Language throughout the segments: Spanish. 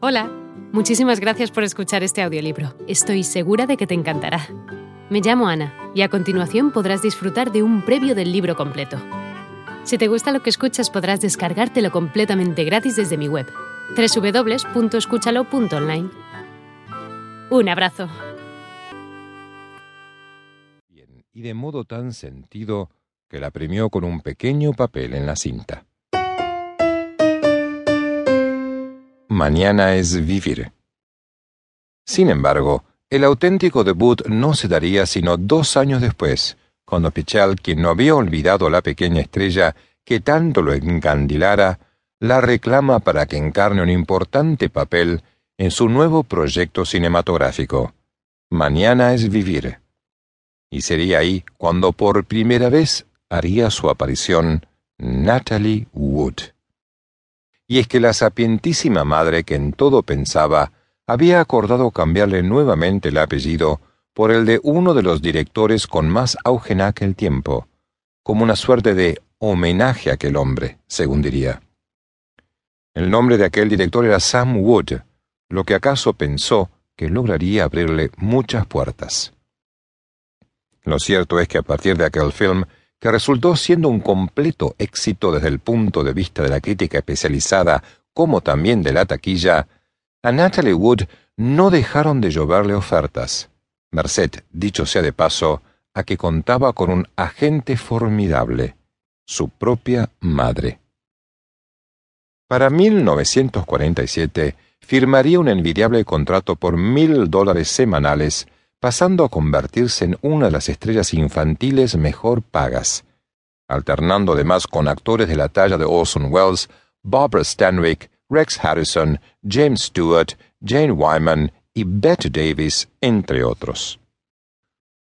Hola, muchísimas gracias por escuchar este audiolibro. Estoy segura de que te encantará. Me llamo Ana y a continuación podrás disfrutar de un previo del libro completo. Si te gusta lo que escuchas podrás descargártelo completamente gratis desde mi web, www.escúchalo.online. Un abrazo. Y de modo tan sentido que la premió con un pequeño papel en la cinta. Mañana es vivir. Sin embargo, el auténtico debut no se daría sino dos años después, cuando Pichel, quien no había olvidado a la pequeña estrella que tanto lo encandilara, la reclama para que encarne un importante papel en su nuevo proyecto cinematográfico. Mañana es vivir. Y sería ahí cuando por primera vez haría su aparición Natalie Wood y es que la sapientísima madre que en todo pensaba había acordado cambiarle nuevamente el apellido por el de uno de los directores con más auge en aquel tiempo, como una suerte de homenaje a aquel hombre, según diría. El nombre de aquel director era Sam Wood, lo que acaso pensó que lograría abrirle muchas puertas. Lo cierto es que a partir de aquel film que resultó siendo un completo éxito desde el punto de vista de la crítica especializada como también de la taquilla, a Natalie Wood no dejaron de lloverle ofertas. Merced, dicho sea de paso, a que contaba con un agente formidable, su propia madre. Para 1947 firmaría un envidiable contrato por mil dólares semanales pasando a convertirse en una de las estrellas infantiles mejor pagas, alternando además con actores de la talla de Orson Welles, Barbara Stanwyck, Rex Harrison, James Stewart, Jane Wyman y Bette Davis, entre otros.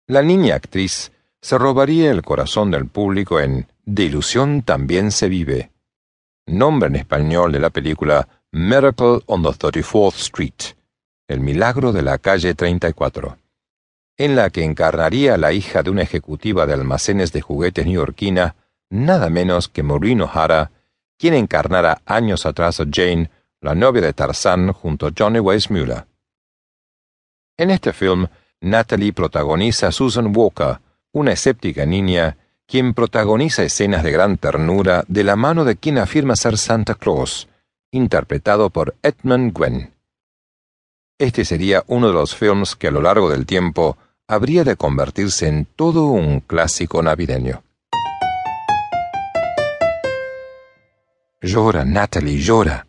La niña actriz se robaría el corazón del público en De ilusión también se vive, nombre en español de la película Miracle on the 34th Street, el milagro de la calle 34 en la que encarnaría la hija de una ejecutiva de almacenes de juguetes neoyorquina, nada menos que Maureen O'Hara, quien encarnara años atrás a Jane, la novia de Tarzán, junto a Johnny Weissmuller. En este film, Natalie protagoniza a Susan Walker, una escéptica niña, quien protagoniza escenas de gran ternura de la mano de quien afirma ser Santa Claus, interpretado por Edmund Gwen. Este sería uno de los films que a lo largo del tiempo habría de convertirse en todo un clásico navideño. Llora, Natalie, llora.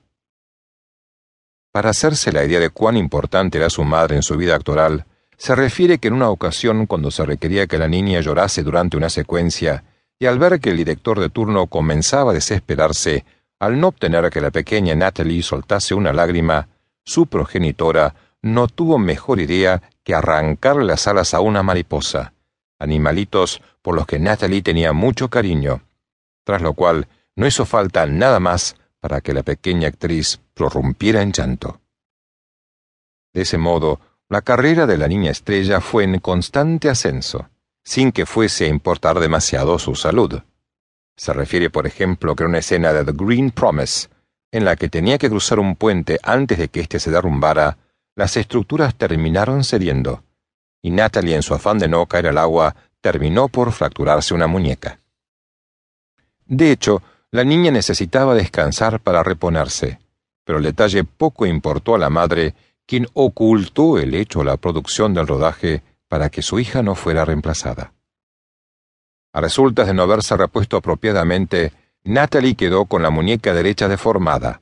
Para hacerse la idea de cuán importante era su madre en su vida actoral, se refiere que en una ocasión cuando se requería que la niña llorase durante una secuencia, y al ver que el director de turno comenzaba a desesperarse al no obtener que la pequeña Natalie soltase una lágrima, su progenitora no tuvo mejor idea que arrancarle las alas a una mariposa, animalitos por los que Natalie tenía mucho cariño, tras lo cual no hizo falta nada más para que la pequeña actriz prorrumpiera en llanto. De ese modo, la carrera de la niña estrella fue en constante ascenso, sin que fuese a importar demasiado su salud. Se refiere, por ejemplo, que una escena de The Green Promise, en la que tenía que cruzar un puente antes de que éste se derrumbara, las estructuras terminaron cediendo, y Natalie, en su afán de no caer al agua, terminó por fracturarse una muñeca. De hecho, la niña necesitaba descansar para reponerse, pero el detalle poco importó a la madre, quien ocultó el hecho a la producción del rodaje para que su hija no fuera reemplazada. A resultas de no haberse repuesto apropiadamente, Natalie quedó con la muñeca derecha deformada,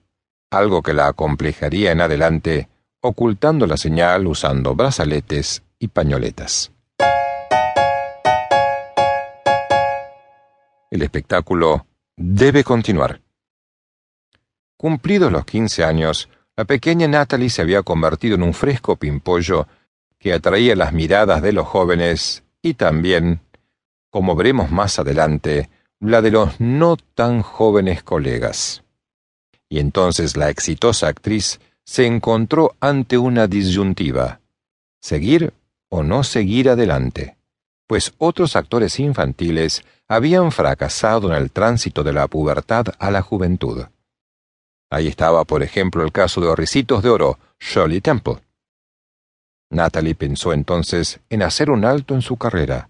algo que la acomplejaría en adelante ocultando la señal usando brazaletes y pañoletas. El espectáculo debe continuar. Cumplidos los quince años, la pequeña Natalie se había convertido en un fresco pimpollo que atraía las miradas de los jóvenes y también, como veremos más adelante, la de los no tan jóvenes colegas. Y entonces la exitosa actriz se encontró ante una disyuntiva, seguir o no seguir adelante, pues otros actores infantiles habían fracasado en el tránsito de la pubertad a la juventud. Ahí estaba, por ejemplo, el caso de Ricitos de Oro, Shirley Temple. Natalie pensó entonces en hacer un alto en su carrera.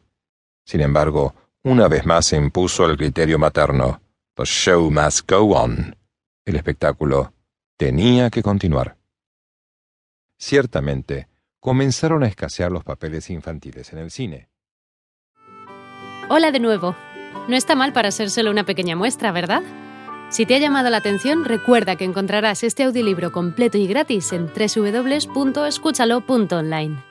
Sin embargo, una vez más se impuso el criterio materno. The show must go on. El espectáculo tenía que continuar. Ciertamente, comenzaron a escasear los papeles infantiles en el cine. Hola de nuevo. No está mal para ser solo una pequeña muestra, ¿verdad? Si te ha llamado la atención, recuerda que encontrarás este audiolibro completo y gratis en www.escúchalo.online.